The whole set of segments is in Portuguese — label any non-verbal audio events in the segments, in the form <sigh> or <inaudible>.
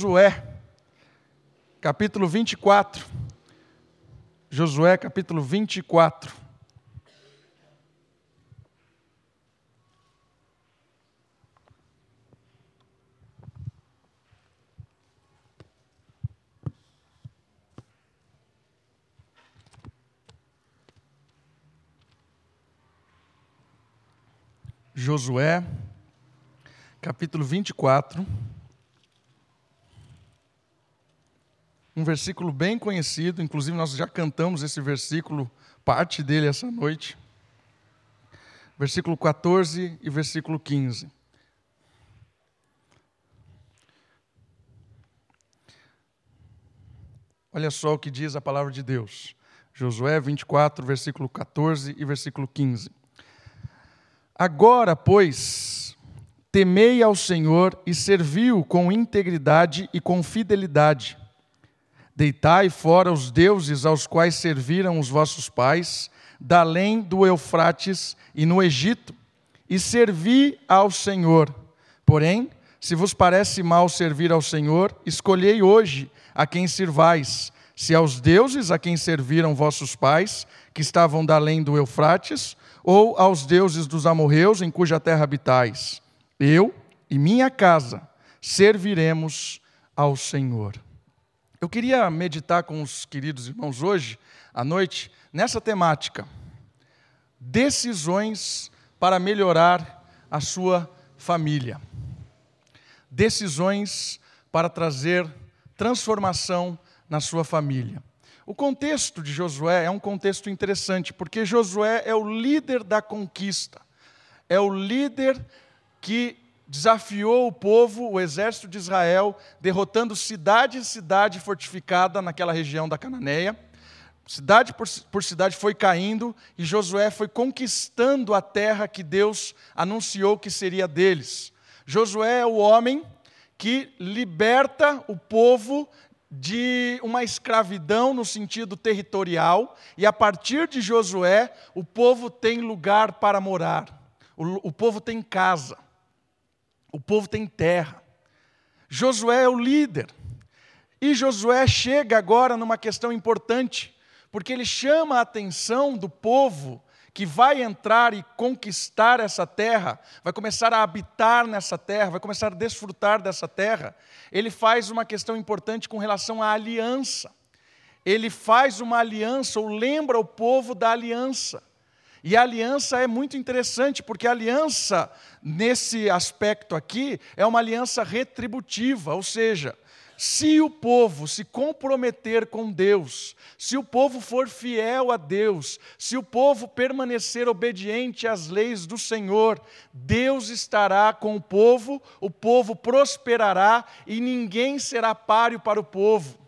Josué, capítulo 24. Josué, capítulo 24. Josué, capítulo 24. Um versículo bem conhecido, inclusive nós já cantamos esse versículo, parte dele essa noite. Versículo 14 e versículo 15. Olha só o que diz a palavra de Deus. Josué 24, versículo 14 e versículo 15. Agora, pois, temei ao Senhor e serviu com integridade e com fidelidade Deitai fora os deuses aos quais serviram os vossos pais, da além do Eufrates e no Egito, e servi ao Senhor. Porém, se vos parece mal servir ao Senhor, escolhei hoje a quem sirvais, se aos deuses a quem serviram vossos pais, que estavam da além do Eufrates, ou aos deuses dos amorreus em cuja terra habitais. Eu e minha casa serviremos ao Senhor. Eu queria meditar com os queridos irmãos hoje, à noite, nessa temática: decisões para melhorar a sua família. Decisões para trazer transformação na sua família. O contexto de Josué é um contexto interessante, porque Josué é o líder da conquista, é o líder que desafiou o povo, o exército de Israel, derrotando cidade em cidade fortificada naquela região da Cananeia. Cidade por, por, cidade foi caindo e Josué foi conquistando a terra que Deus anunciou que seria deles. Josué é o homem que liberta o povo de uma escravidão no sentido territorial, e a partir de Josué, o povo tem lugar para morar, o, o povo tem casa. O povo tem terra. Josué é o líder. E Josué chega agora numa questão importante, porque ele chama a atenção do povo que vai entrar e conquistar essa terra, vai começar a habitar nessa terra, vai começar a desfrutar dessa terra. Ele faz uma questão importante com relação à aliança. Ele faz uma aliança, ou lembra o povo da aliança. E a aliança é muito interessante, porque a aliança, nesse aspecto aqui, é uma aliança retributiva, ou seja, se o povo se comprometer com Deus, se o povo for fiel a Deus, se o povo permanecer obediente às leis do Senhor, Deus estará com o povo, o povo prosperará e ninguém será páreo para o povo.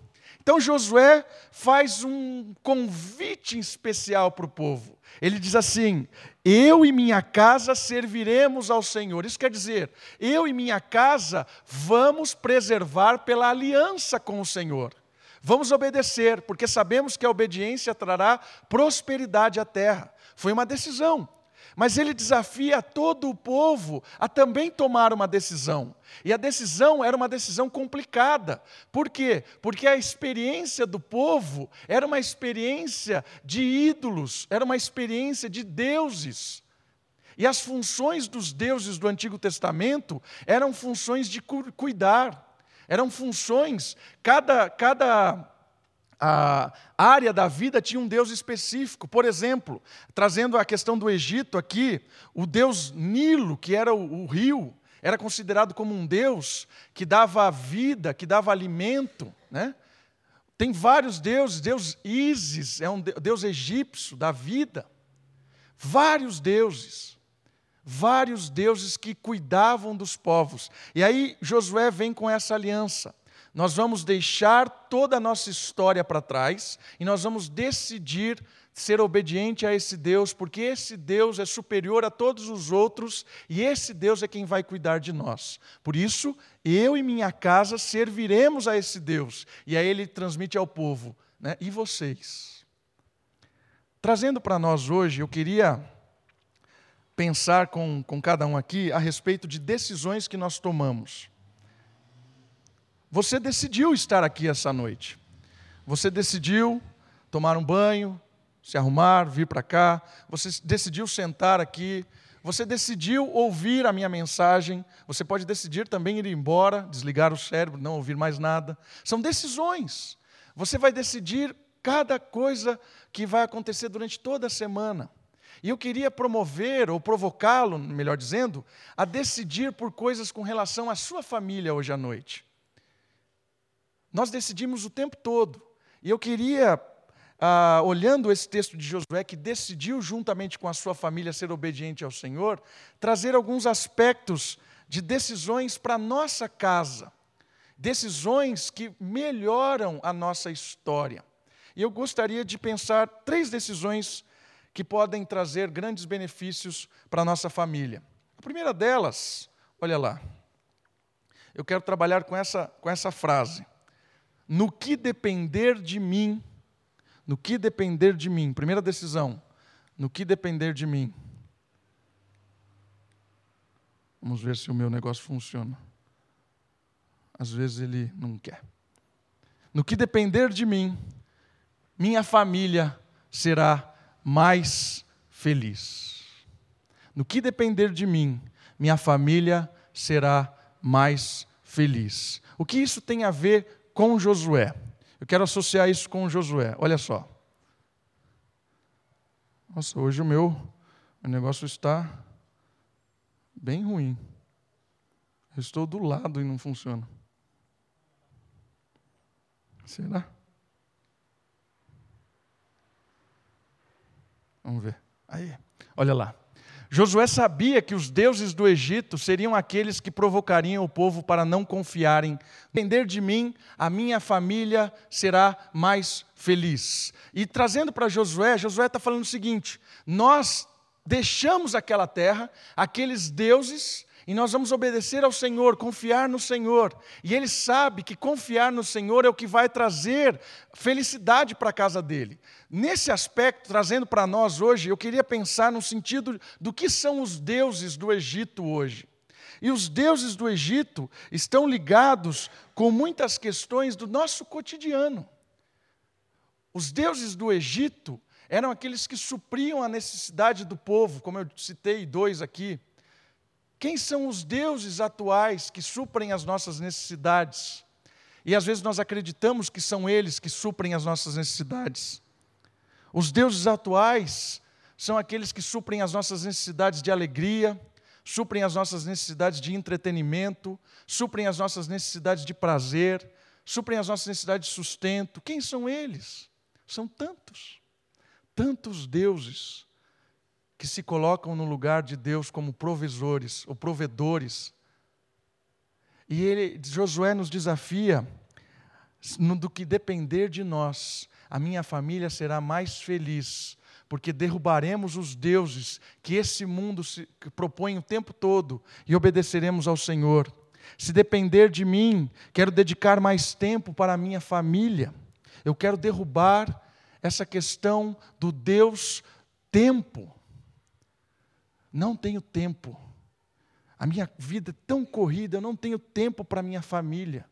Então Josué faz um convite especial para o povo. Ele diz assim: Eu e minha casa serviremos ao Senhor. Isso quer dizer, eu e minha casa vamos preservar pela aliança com o Senhor. Vamos obedecer, porque sabemos que a obediência trará prosperidade à terra. Foi uma decisão. Mas ele desafia todo o povo a também tomar uma decisão. E a decisão era uma decisão complicada. Por quê? Porque a experiência do povo era uma experiência de ídolos, era uma experiência de deuses. E as funções dos deuses do Antigo Testamento eram funções de cuidar, eram funções, cada, cada a área da vida tinha um Deus específico. Por exemplo, trazendo a questão do Egito aqui, o Deus Nilo, que era o, o rio, era considerado como um Deus que dava vida, que dava alimento. Né? Tem vários deuses, Deus Ísis é um Deus egípcio da vida. Vários deuses. Vários deuses que cuidavam dos povos. E aí Josué vem com essa aliança. Nós vamos deixar toda a nossa história para trás e nós vamos decidir ser obediente a esse Deus, porque esse Deus é superior a todos os outros e esse Deus é quem vai cuidar de nós. Por isso, eu e minha casa serviremos a esse Deus. E aí ele transmite ao povo: né? e vocês? Trazendo para nós hoje, eu queria pensar com, com cada um aqui a respeito de decisões que nós tomamos. Você decidiu estar aqui essa noite. Você decidiu tomar um banho, se arrumar, vir para cá. Você decidiu sentar aqui. Você decidiu ouvir a minha mensagem. Você pode decidir também ir embora, desligar o cérebro, não ouvir mais nada. São decisões. Você vai decidir cada coisa que vai acontecer durante toda a semana. E eu queria promover, ou provocá-lo, melhor dizendo, a decidir por coisas com relação à sua família hoje à noite. Nós decidimos o tempo todo. E eu queria, ah, olhando esse texto de Josué, que decidiu juntamente com a sua família ser obediente ao Senhor, trazer alguns aspectos de decisões para a nossa casa. Decisões que melhoram a nossa história. E eu gostaria de pensar três decisões que podem trazer grandes benefícios para a nossa família. A primeira delas, olha lá, eu quero trabalhar com essa, com essa frase. No que depender de mim, no que depender de mim, primeira decisão, no que depender de mim. Vamos ver se o meu negócio funciona. Às vezes ele não quer. No que depender de mim, minha família será mais feliz. No que depender de mim, minha família será mais feliz. O que isso tem a ver com Josué? Eu quero associar isso com Josué. Olha só. Nossa, hoje o meu o negócio está bem ruim. Eu estou do lado e não funciona. Será? Vamos ver. Aí, olha lá. Josué sabia que os deuses do Egito seriam aqueles que provocariam o povo para não confiarem. Depender de mim, a minha família será mais feliz. E trazendo para Josué, Josué está falando o seguinte: nós deixamos aquela terra, aqueles deuses, e nós vamos obedecer ao Senhor, confiar no Senhor. E ele sabe que confiar no Senhor é o que vai trazer felicidade para a casa dele. Nesse aspecto, trazendo para nós hoje, eu queria pensar no sentido do que são os deuses do Egito hoje. E os deuses do Egito estão ligados com muitas questões do nosso cotidiano. Os deuses do Egito eram aqueles que supriam a necessidade do povo, como eu citei dois aqui. Quem são os deuses atuais que suprem as nossas necessidades? E às vezes nós acreditamos que são eles que suprem as nossas necessidades. Os deuses atuais são aqueles que suprem as nossas necessidades de alegria, suprem as nossas necessidades de entretenimento, suprem as nossas necessidades de prazer, suprem as nossas necessidades de sustento. Quem são eles? São tantos, tantos deuses que se colocam no lugar de Deus como provisores ou provedores. E ele, Josué nos desafia no do que depender de nós, a minha família será mais feliz, porque derrubaremos os deuses que esse mundo se, propõe o tempo todo e obedeceremos ao Senhor. Se depender de mim, quero dedicar mais tempo para a minha família. Eu quero derrubar essa questão do Deus tempo. Não tenho tempo. A minha vida é tão corrida, eu não tenho tempo para minha família.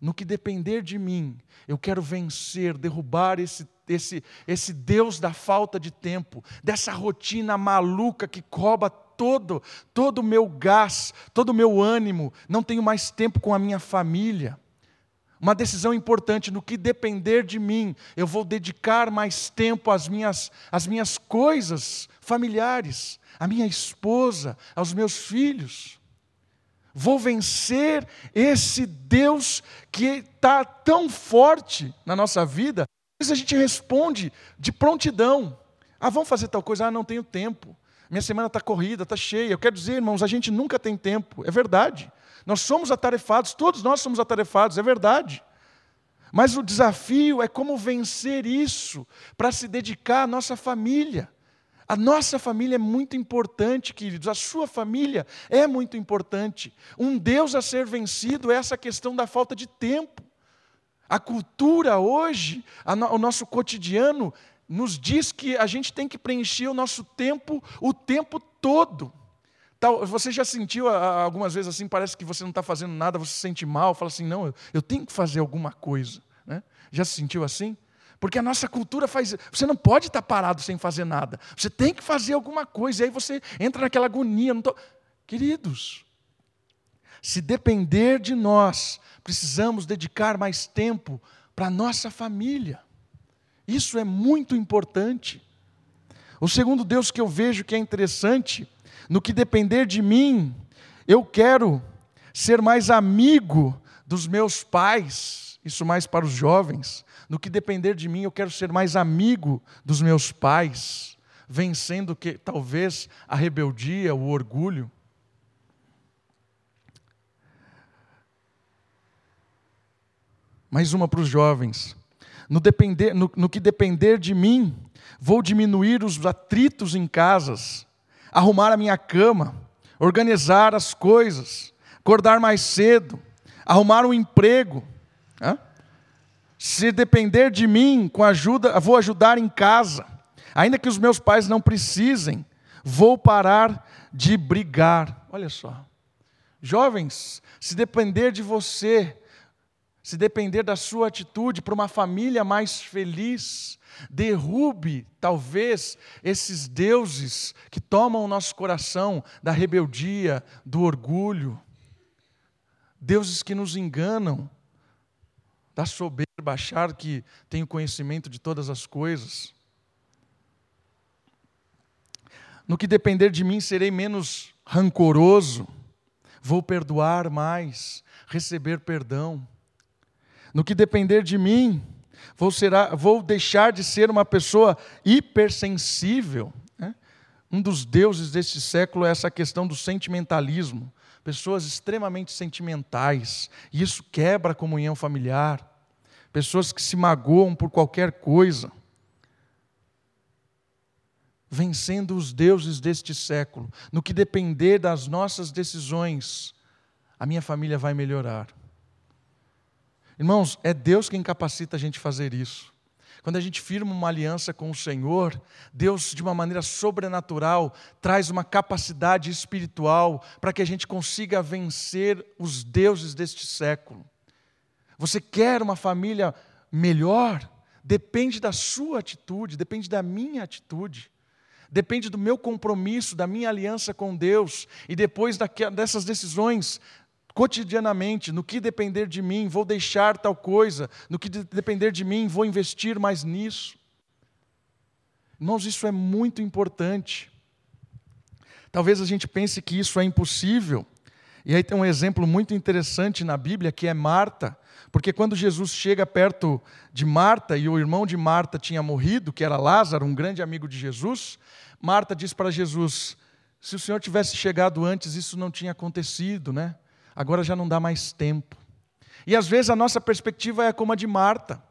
No que depender de mim, eu quero vencer, derrubar esse, esse, esse Deus da falta de tempo, dessa rotina maluca que cobra todo todo o meu gás, todo o meu ânimo. Não tenho mais tempo com a minha família. Uma decisão importante, no que depender de mim, eu vou dedicar mais tempo às minhas, às minhas coisas familiares, à minha esposa, aos meus filhos. Vou vencer esse Deus que está tão forte na nossa vida. Às vezes a gente responde de prontidão. Ah, vamos fazer tal coisa? Ah, não tenho tempo. Minha semana está corrida, está cheia. Eu quero dizer, irmãos, a gente nunca tem tempo. É verdade. Nós somos atarefados, todos nós somos atarefados, é verdade. Mas o desafio é como vencer isso para se dedicar à nossa família. A nossa família é muito importante, queridos, a sua família é muito importante. Um Deus a ser vencido é essa questão da falta de tempo. A cultura hoje, o nosso cotidiano, nos diz que a gente tem que preencher o nosso tempo o tempo todo. você já sentiu algumas vezes assim, parece que você não está fazendo nada, você se sente mal, fala assim, não, eu, tenho que fazer alguma coisa. Né? Já se sentiu assim? Porque a nossa cultura faz. Você não pode estar parado sem fazer nada. Você tem que fazer alguma coisa. E aí você entra naquela agonia. Tô... Queridos, se depender de nós, precisamos dedicar mais tempo para a nossa família. Isso é muito importante. O segundo Deus que eu vejo que é interessante, no que depender de mim, eu quero ser mais amigo dos meus pais, isso mais para os jovens. No que depender de mim, eu quero ser mais amigo dos meus pais, vencendo que talvez a rebeldia, o orgulho. Mais uma para os jovens. No, depender, no, no que depender de mim, vou diminuir os atritos em casas, arrumar a minha cama, organizar as coisas, acordar mais cedo, arrumar um emprego. Se depender de mim, com ajuda, vou ajudar em casa. Ainda que os meus pais não precisem, vou parar de brigar. Olha só. Jovens, se depender de você, se depender da sua atitude para uma família mais feliz, derrube, talvez, esses deuses que tomam o nosso coração da rebeldia, do orgulho, deuses que nos enganam, da soberba, achar que tem o conhecimento de todas as coisas. No que depender de mim, serei menos rancoroso, vou perdoar mais, receber perdão no que depender de mim, vou, vou deixar de ser uma pessoa hipersensível. Né? Um dos deuses deste século é essa questão do sentimentalismo. Pessoas extremamente sentimentais, e isso quebra a comunhão familiar. Pessoas que se magoam por qualquer coisa. Vencendo os deuses deste século. No que depender das nossas decisões, a minha família vai melhorar. Irmãos, é Deus quem capacita a gente a fazer isso. Quando a gente firma uma aliança com o Senhor, Deus, de uma maneira sobrenatural, traz uma capacidade espiritual para que a gente consiga vencer os deuses deste século. Você quer uma família melhor? Depende da sua atitude, depende da minha atitude depende do meu compromisso, da minha aliança com Deus, e depois dessas decisões, cotidianamente, no que depender de mim, vou deixar tal coisa, no que depender de mim, vou investir mais nisso. Irmãos, isso é muito importante. Talvez a gente pense que isso é impossível. E aí tem um exemplo muito interessante na Bíblia que é Marta, porque quando Jesus chega perto de Marta e o irmão de Marta tinha morrido, que era Lázaro, um grande amigo de Jesus, Marta diz para Jesus: se o Senhor tivesse chegado antes, isso não tinha acontecido, né? Agora já não dá mais tempo. E às vezes a nossa perspectiva é como a de Marta.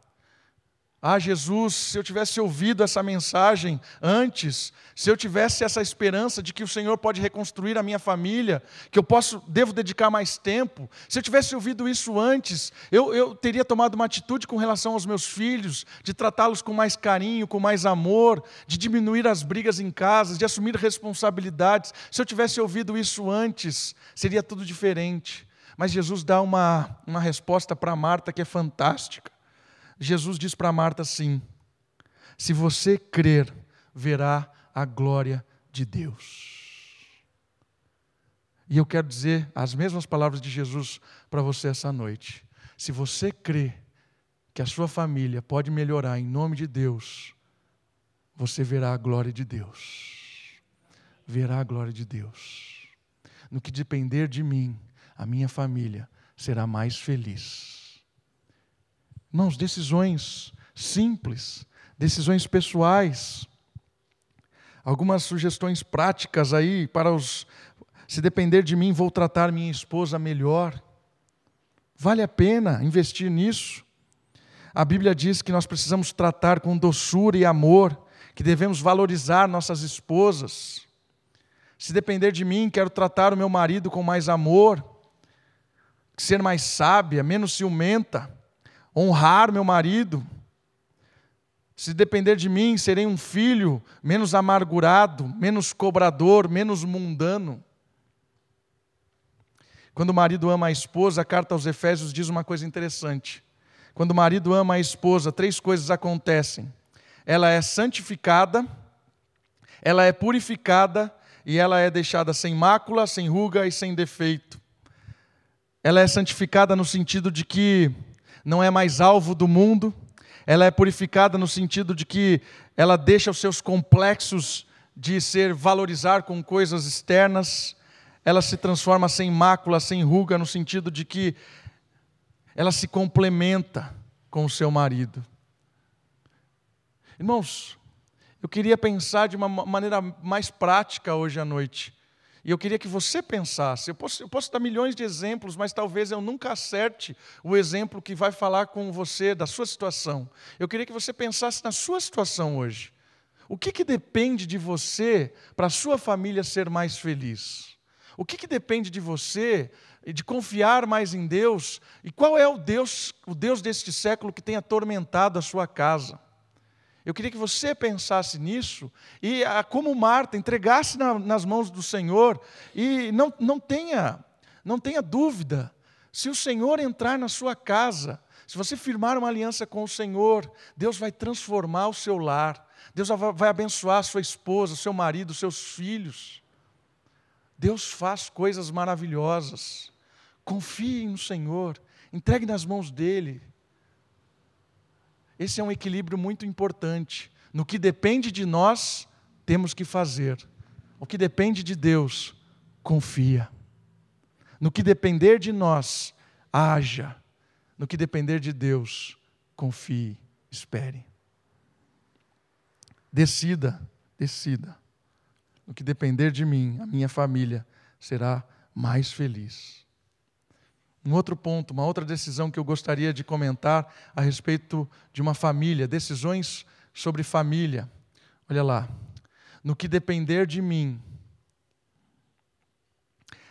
Ah, Jesus, se eu tivesse ouvido essa mensagem antes, se eu tivesse essa esperança de que o Senhor pode reconstruir a minha família, que eu posso, devo dedicar mais tempo, se eu tivesse ouvido isso antes, eu, eu teria tomado uma atitude com relação aos meus filhos, de tratá-los com mais carinho, com mais amor, de diminuir as brigas em casa, de assumir responsabilidades. Se eu tivesse ouvido isso antes, seria tudo diferente. Mas Jesus dá uma, uma resposta para Marta que é fantástica. Jesus diz para Marta assim: se você crer, verá a glória de Deus. E eu quero dizer as mesmas palavras de Jesus para você essa noite. Se você crê que a sua família pode melhorar em nome de Deus, você verá a glória de Deus. Verá a glória de Deus. No que depender de mim, a minha família será mais feliz Irmãos, decisões simples, decisões pessoais. Algumas sugestões práticas aí para os. Se depender de mim, vou tratar minha esposa melhor. Vale a pena investir nisso. A Bíblia diz que nós precisamos tratar com doçura e amor, que devemos valorizar nossas esposas. Se depender de mim, quero tratar o meu marido com mais amor, ser mais sábia, menos ciumenta honrar meu marido. Se depender de mim, serei um filho menos amargurado, menos cobrador, menos mundano. Quando o marido ama a esposa, a carta aos Efésios diz uma coisa interessante. Quando o marido ama a esposa, três coisas acontecem. Ela é santificada, ela é purificada e ela é deixada sem mácula, sem ruga e sem defeito. Ela é santificada no sentido de que não é mais alvo do mundo, ela é purificada no sentido de que ela deixa os seus complexos de ser valorizar com coisas externas, ela se transforma sem mácula, sem ruga, no sentido de que ela se complementa com o seu marido. Irmãos, eu queria pensar de uma maneira mais prática hoje à noite. E eu queria que você pensasse. Eu posso, eu posso, dar milhões de exemplos, mas talvez eu nunca acerte o exemplo que vai falar com você da sua situação. Eu queria que você pensasse na sua situação hoje. O que, que depende de você para a sua família ser mais feliz? O que, que depende de você de confiar mais em Deus? E qual é o Deus, o Deus deste século que tem atormentado a sua casa? Eu queria que você pensasse nisso e, ah, como Marta, entregasse na, nas mãos do Senhor e não, não, tenha, não tenha dúvida. Se o Senhor entrar na sua casa, se você firmar uma aliança com o Senhor, Deus vai transformar o seu lar, Deus vai abençoar a sua esposa, seu marido, seus filhos. Deus faz coisas maravilhosas. Confie no Senhor, entregue nas mãos dEle. Esse é um equilíbrio muito importante. No que depende de nós, temos que fazer. O que depende de Deus, confia. No que depender de nós, haja. No que depender de Deus, confie, espere. Decida, decida. No que depender de mim, a minha família será mais feliz. Um outro ponto, uma outra decisão que eu gostaria de comentar a respeito de uma família, decisões sobre família. Olha lá. No que depender de mim,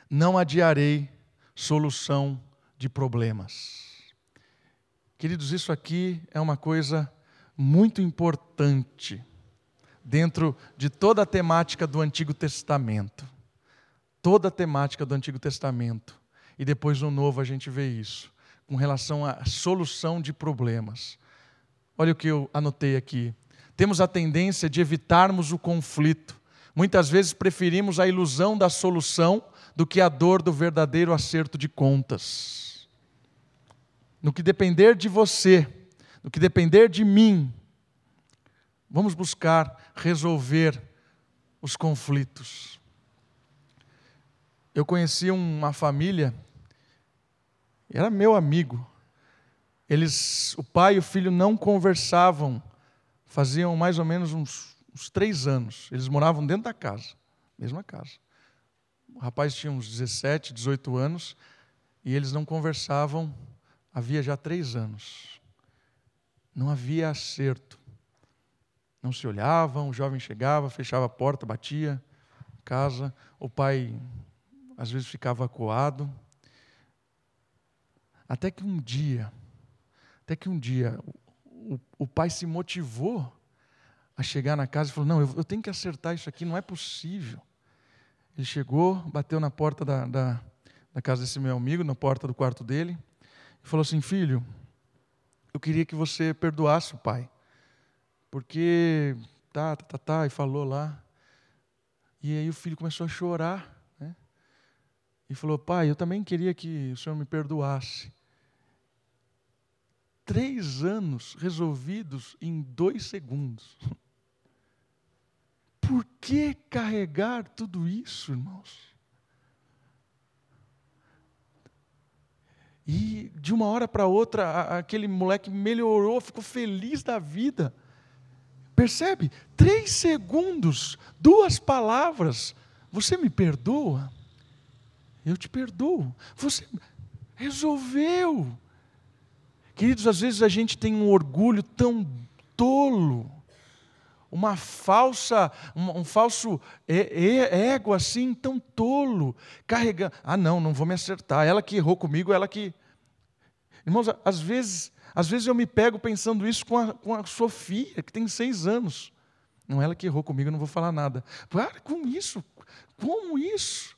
não adiarei solução de problemas. Queridos, isso aqui é uma coisa muito importante dentro de toda a temática do Antigo Testamento. Toda a temática do Antigo Testamento e depois no Novo a gente vê isso, com relação à solução de problemas. Olha o que eu anotei aqui. Temos a tendência de evitarmos o conflito. Muitas vezes preferimos a ilusão da solução do que a dor do verdadeiro acerto de contas. No que depender de você, no que depender de mim, vamos buscar resolver os conflitos. Eu conheci uma família, era meu amigo. Eles, o pai e o filho não conversavam, faziam mais ou menos uns, uns três anos. Eles moravam dentro da casa, mesma casa. O rapaz tinha uns 17, 18 anos e eles não conversavam havia já três anos. Não havia acerto. Não se olhavam, o jovem chegava, fechava a porta, batia casa, o pai às vezes ficava acuado. Até que um dia, até que um dia, o, o pai se motivou a chegar na casa e falou: Não, eu, eu, tenho que acertar isso aqui, não é possível. Ele chegou, bateu na porta da, da, da casa desse meu amigo, na porta do quarto dele, e falou assim: Filho, eu queria que você perdoasse o pai, porque tá, tá, tá, tá, e falou lá. E aí o filho começou a chorar e falou: Pai, eu também queria que o Senhor me perdoasse. Três anos resolvidos em dois segundos. <laughs> Por que carregar tudo isso, irmãos? E de uma hora para outra, aquele moleque melhorou, ficou feliz da vida. Percebe? Três segundos, duas palavras. Você me perdoa? Eu te perdoo. Você resolveu. Queridos, às vezes a gente tem um orgulho tão tolo, uma falsa, um, um falso ego assim, tão tolo, carregando. Ah, não, não vou me acertar. Ela que errou comigo, ela que. Irmãos, às vezes, às vezes eu me pego pensando isso com a, com a Sofia, que tem seis anos. Não, ela que errou comigo, eu não vou falar nada. Para com isso. Como isso?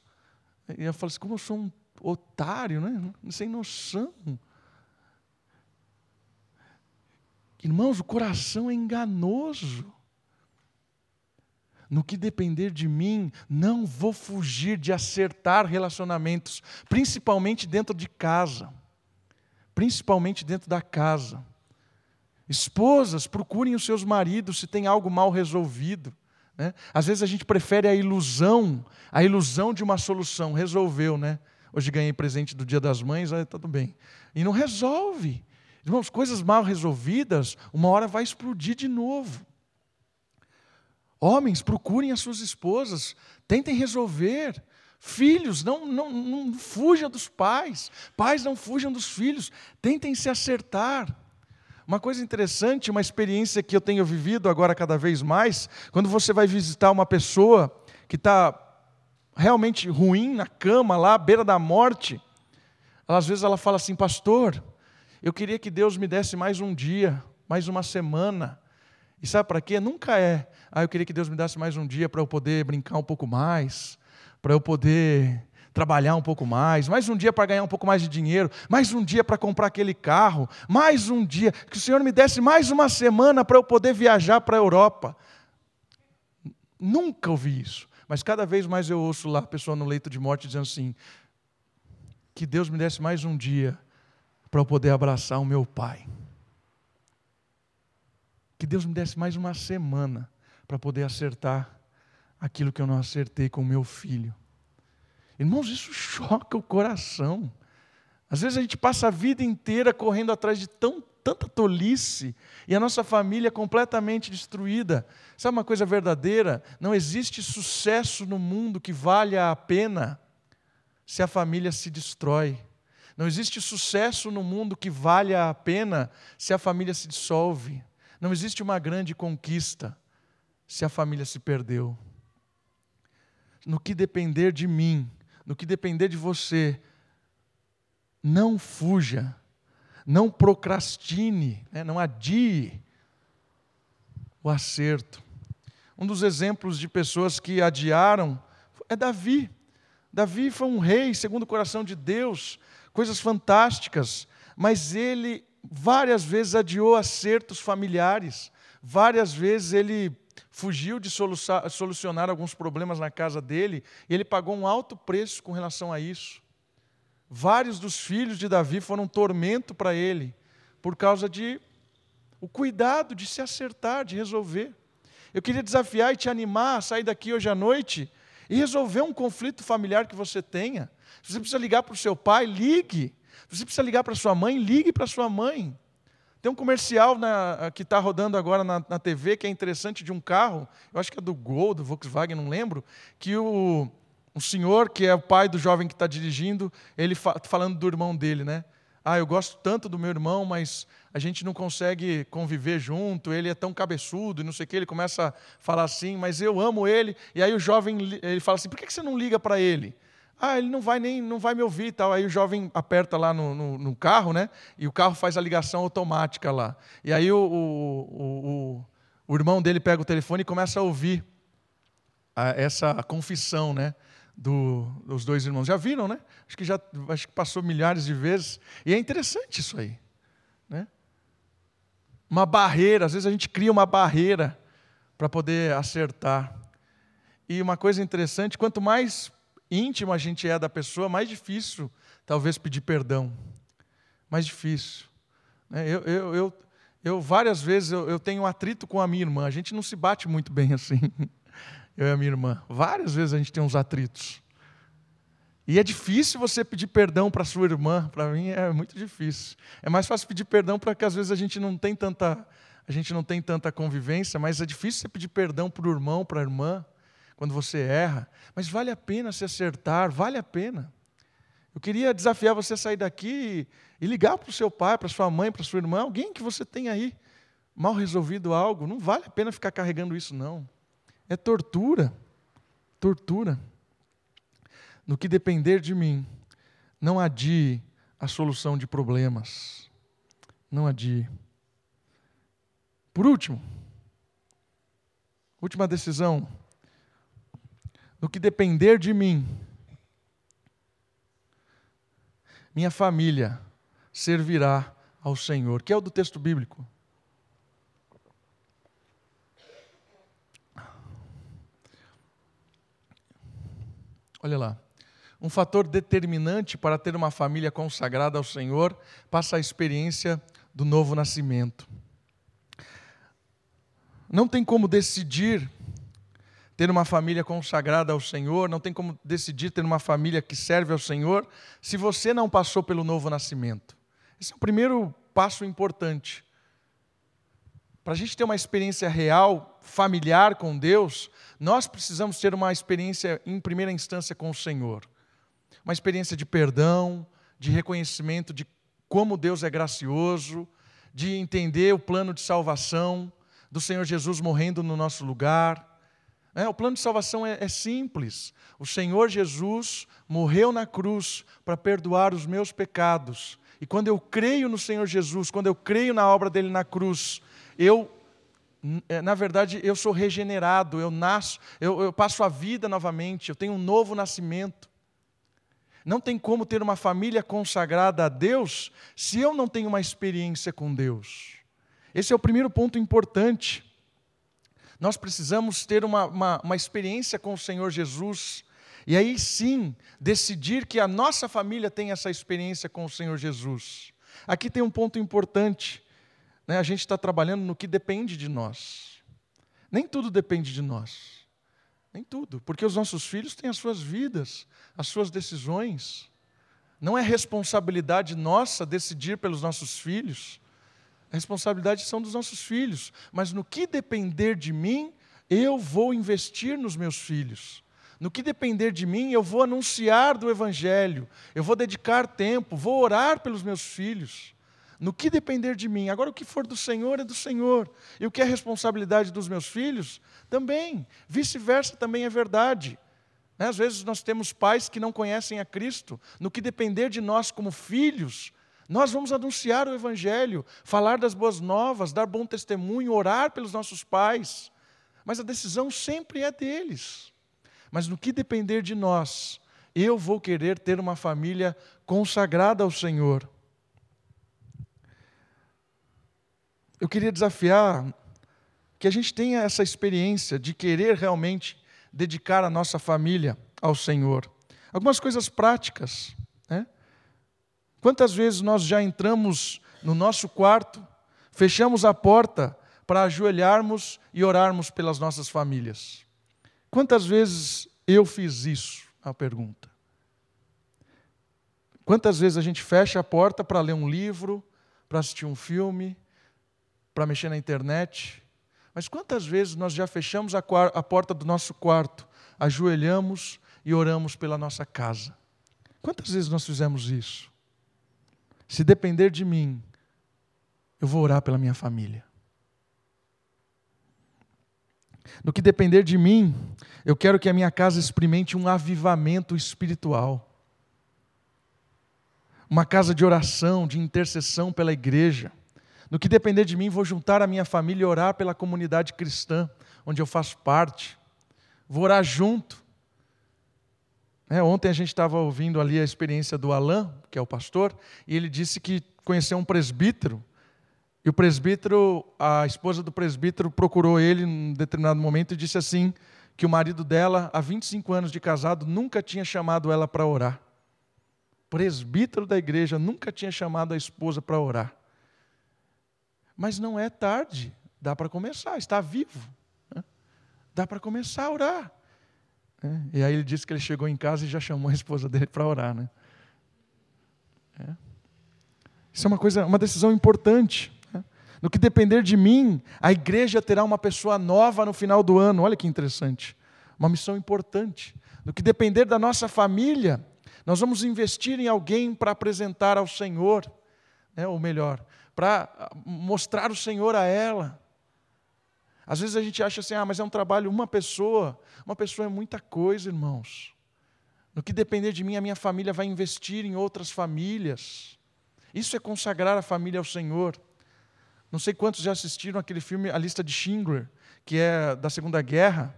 E eu falo assim, como eu sou um, otário, né? sem noção. Irmãos, o coração é enganoso. No que depender de mim, não vou fugir de acertar relacionamentos, principalmente dentro de casa. Principalmente dentro da casa. Esposas, procurem os seus maridos se tem algo mal resolvido. Né? Às vezes a gente prefere a ilusão, a ilusão de uma solução. Resolveu, né? Hoje ganhei presente do Dia das Mães, aí tudo bem. E não resolve. Irmãos, coisas mal resolvidas, uma hora vai explodir de novo. Homens, procurem as suas esposas, tentem resolver. Filhos, não, não, não fujam dos pais. Pais, não fujam dos filhos. Tentem se acertar. Uma coisa interessante, uma experiência que eu tenho vivido agora cada vez mais, quando você vai visitar uma pessoa que está realmente ruim na cama, lá à beira da morte, às vezes ela fala assim, pastor, eu queria que Deus me desse mais um dia, mais uma semana. E sabe para quê? Nunca é. Ah, eu queria que Deus me desse mais um dia para eu poder brincar um pouco mais, para eu poder trabalhar um pouco mais, mais um dia para ganhar um pouco mais de dinheiro, mais um dia para comprar aquele carro, mais um dia, que o Senhor me desse mais uma semana para eu poder viajar para a Europa. Nunca ouvi isso, mas cada vez mais eu ouço lá a pessoa no leito de morte dizendo assim: que Deus me desse mais um dia para eu poder abraçar o meu pai. Que Deus me desse mais uma semana para poder acertar aquilo que eu não acertei com o meu filho. Irmãos, isso choca o coração. Às vezes a gente passa a vida inteira correndo atrás de tão, tanta tolice e a nossa família é completamente destruída. Sabe uma coisa verdadeira? Não existe sucesso no mundo que valha a pena se a família se destrói. Não existe sucesso no mundo que valha a pena se a família se dissolve. Não existe uma grande conquista se a família se perdeu. No que depender de mim, no que depender de você, não fuja, não procrastine, né? não adie o acerto. Um dos exemplos de pessoas que adiaram é Davi. Davi foi um rei segundo o coração de Deus, coisas fantásticas, mas ele várias vezes adiou acertos familiares, várias vezes ele fugiu de solucionar alguns problemas na casa dele, e ele pagou um alto preço com relação a isso. Vários dos filhos de Davi foram um tormento para ele, por causa de o cuidado de se acertar, de resolver. Eu queria desafiar e te animar a sair daqui hoje à noite e resolver um conflito familiar que você tenha. Se você precisa ligar para o seu pai, ligue. Se você precisa ligar para sua mãe, ligue para sua mãe. Tem um comercial na, que está rodando agora na, na, TV que é interessante de um carro, eu acho que é do Gol, do Volkswagen, não lembro, que o, o senhor, que é o pai do jovem que está dirigindo, ele fa, falando do irmão dele, né? Ah, eu gosto tanto do meu irmão, mas a gente não consegue conviver junto, ele é tão cabeçudo e não sei o que, ele começa a falar assim, mas eu amo ele. E aí o jovem ele fala assim: por que você não liga para ele? Ah, ele não vai nem não vai me ouvir e tal. Aí o jovem aperta lá no, no, no, carro, né? E o carro faz a ligação automática lá. E aí o, o, o, o irmão dele pega o telefone e começa a ouvir a, essa confissão, né? Do, dos dois irmãos. Já viram, né? Acho que já acho que passou milhares de vezes. E é interessante isso aí. Né? Uma barreira, às vezes a gente cria uma barreira para poder acertar. E uma coisa interessante, quanto mais íntimo a gente é da pessoa, mais difícil talvez pedir perdão. Mais difícil. Né? Eu, eu, eu, eu várias vezes eu, eu tenho um atrito com a minha irmã. A gente não se bate muito bem assim. <laughs> Eu e a minha irmã. Várias vezes a gente tem uns atritos. E é difícil você pedir perdão para sua irmã. Para mim é muito difícil. É mais fácil pedir perdão porque às vezes a gente não tem tanta a gente não tem tanta convivência, mas é difícil você pedir perdão para o irmão, para a irmã quando você erra, mas vale a pena se acertar, vale a pena. Eu queria desafiar você a sair daqui e ligar para o seu pai, para sua mãe, para sua irmã, alguém que você tem aí mal resolvido algo, não vale a pena ficar carregando isso não. É tortura. Tortura. No que depender de mim, não adie a solução de problemas. Não adie. Por último, última decisão, no que depender de mim, minha família servirá ao Senhor, que é o do texto bíblico. Olha lá. Um fator determinante para ter uma família consagrada ao Senhor passa a experiência do novo nascimento. Não tem como decidir ter uma família consagrada ao Senhor, não tem como decidir ter uma família que serve ao Senhor, se você não passou pelo novo nascimento. Esse é o primeiro passo importante. Para a gente ter uma experiência real, familiar com Deus, nós precisamos ter uma experiência, em primeira instância, com o Senhor. Uma experiência de perdão, de reconhecimento de como Deus é gracioso, de entender o plano de salvação, do Senhor Jesus morrendo no nosso lugar é, o plano de salvação é, é simples. O Senhor Jesus morreu na cruz para perdoar os meus pecados. E quando eu creio no Senhor Jesus, quando eu creio na obra dele na cruz, eu, é, na verdade, eu sou regenerado, eu nasço, eu, eu passo a vida novamente, eu tenho um novo nascimento. Não tem como ter uma família consagrada a Deus se eu não tenho uma experiência com Deus. Esse é o primeiro ponto importante. Nós precisamos ter uma, uma, uma experiência com o Senhor Jesus. E aí sim, decidir que a nossa família tem essa experiência com o Senhor Jesus. Aqui tem um ponto importante. Né? A gente está trabalhando no que depende de nós. Nem tudo depende de nós. Nem tudo. Porque os nossos filhos têm as suas vidas, as suas decisões. Não é responsabilidade nossa decidir pelos nossos filhos. A responsabilidade são dos nossos filhos, mas no que depender de mim, eu vou investir nos meus filhos. No que depender de mim, eu vou anunciar do Evangelho, eu vou dedicar tempo, vou orar pelos meus filhos. No que depender de mim. Agora, o que for do Senhor é do Senhor. E o que é responsabilidade dos meus filhos, também. Vice-versa também é verdade. Né, às vezes nós temos pais que não conhecem a Cristo. No que depender de nós como filhos, nós vamos anunciar o Evangelho, falar das boas novas, dar bom testemunho, orar pelos nossos pais. Mas a decisão sempre é deles. Mas no que depender de nós, eu vou querer ter uma família consagrada ao Senhor. Eu queria desafiar que a gente tenha essa experiência de querer realmente dedicar a nossa família ao Senhor. Algumas coisas práticas. Quantas vezes nós já entramos no nosso quarto, fechamos a porta para ajoelharmos e orarmos pelas nossas famílias? Quantas vezes eu fiz isso? A pergunta. Quantas vezes a gente fecha a porta para ler um livro, para assistir um filme, para mexer na internet? Mas quantas vezes nós já fechamos a, a porta do nosso quarto, ajoelhamos e oramos pela nossa casa? Quantas vezes nós fizemos isso? Se depender de mim, eu vou orar pela minha família. No que depender de mim, eu quero que a minha casa experimente um avivamento espiritual. Uma casa de oração, de intercessão pela igreja. No que depender de mim, vou juntar a minha família e orar pela comunidade cristã, onde eu faço parte. Vou orar junto. É, ontem a gente estava ouvindo ali a experiência do Alain, que é o pastor, e ele disse que conheceu um presbítero. E o presbítero, a esposa do presbítero procurou ele em determinado momento e disse assim: que o marido dela, há 25 anos de casado, nunca tinha chamado ela para orar. Presbítero da igreja nunca tinha chamado a esposa para orar. Mas não é tarde, dá para começar, está vivo. Né? Dá para começar a orar. É, e aí ele disse que ele chegou em casa e já chamou a esposa dele para orar. Né? É. Isso é uma coisa, uma decisão importante. Né? No que depender de mim, a igreja terá uma pessoa nova no final do ano. Olha que interessante. Uma missão importante. No que depender da nossa família, nós vamos investir em alguém para apresentar ao Senhor, né, ou melhor, para mostrar o Senhor a ela. Às vezes a gente acha assim, ah, mas é um trabalho, uma pessoa. Uma pessoa é muita coisa, irmãos. No que depender de mim, a minha família vai investir em outras famílias. Isso é consagrar a família ao Senhor. Não sei quantos já assistiram aquele filme A Lista de Schindler, que é da Segunda Guerra.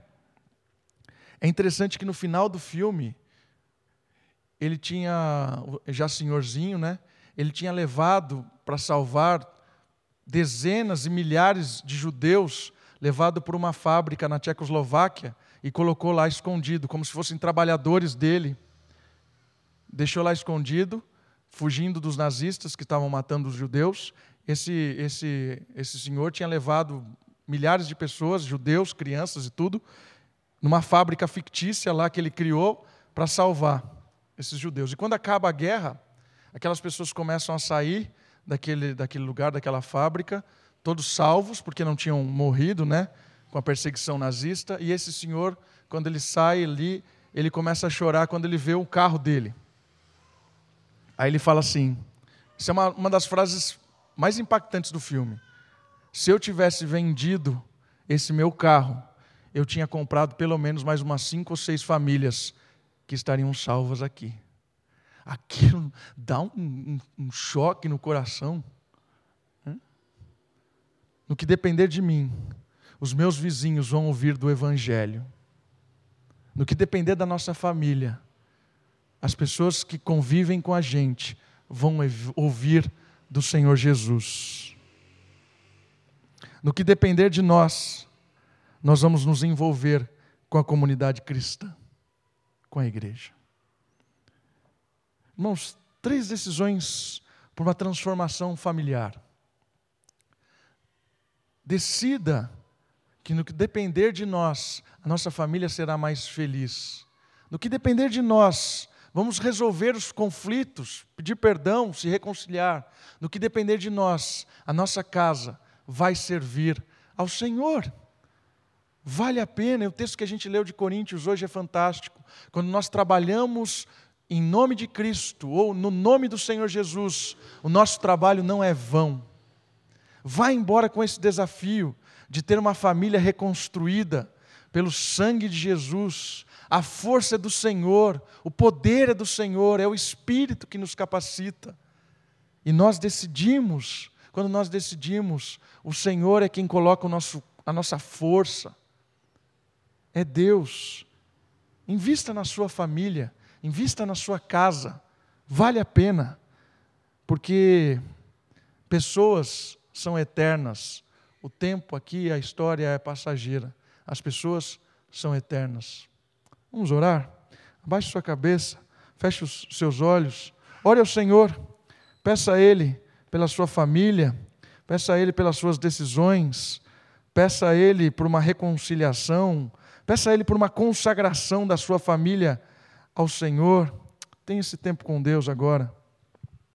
É interessante que no final do filme, ele tinha, já senhorzinho, né? Ele tinha levado para salvar dezenas e milhares de judeus, levado por uma fábrica na Tchecoslováquia e colocou lá escondido, como se fossem trabalhadores dele. Deixou lá escondido, fugindo dos nazistas que estavam matando os judeus. Esse, esse, esse senhor tinha levado milhares de pessoas, judeus, crianças e tudo, numa fábrica fictícia lá que ele criou para salvar esses judeus. E quando acaba a guerra, aquelas pessoas começam a sair daquele, daquele lugar, daquela fábrica, todos salvos, porque não tinham morrido né, com a perseguição nazista. E esse senhor, quando ele sai ali, ele começa a chorar quando ele vê o carro dele. Aí ele fala assim: isso é uma, uma das frases mais impactantes do filme. Se eu tivesse vendido esse meu carro, eu tinha comprado pelo menos mais umas cinco ou seis famílias que estariam salvas aqui. Aquilo dá um, um, um choque no coração. No que depender de mim, os meus vizinhos vão ouvir do Evangelho. No que depender da nossa família, as pessoas que convivem com a gente vão ouvir do Senhor Jesus. No que depender de nós, nós vamos nos envolver com a comunidade cristã, com a igreja. Irmãos, três decisões para uma transformação familiar. Decida que no que depender de nós, a nossa família será mais feliz. No que depender de nós, vamos resolver os conflitos, pedir perdão, se reconciliar. No que depender de nós, a nossa casa vai servir ao Senhor. Vale a pena, o texto que a gente leu de Coríntios hoje é fantástico. Quando nós trabalhamos em nome de Cristo ou no nome do Senhor Jesus, o nosso trabalho não é vão. Vá embora com esse desafio de ter uma família reconstruída pelo sangue de Jesus. A força é do Senhor, o poder é do Senhor, é o Espírito que nos capacita. E nós decidimos quando nós decidimos, o Senhor é quem coloca nosso, a nossa força, é Deus. Invista na sua família, invista na sua casa, vale a pena, porque pessoas são eternas, o tempo aqui, a história é passageira, as pessoas são eternas. Vamos orar? Abaixe sua cabeça, feche os seus olhos, ore ao Senhor, peça a Ele pela sua família, peça a Ele pelas suas decisões, peça a Ele por uma reconciliação, peça a Ele por uma consagração da sua família ao Senhor. Tenha esse tempo com Deus agora.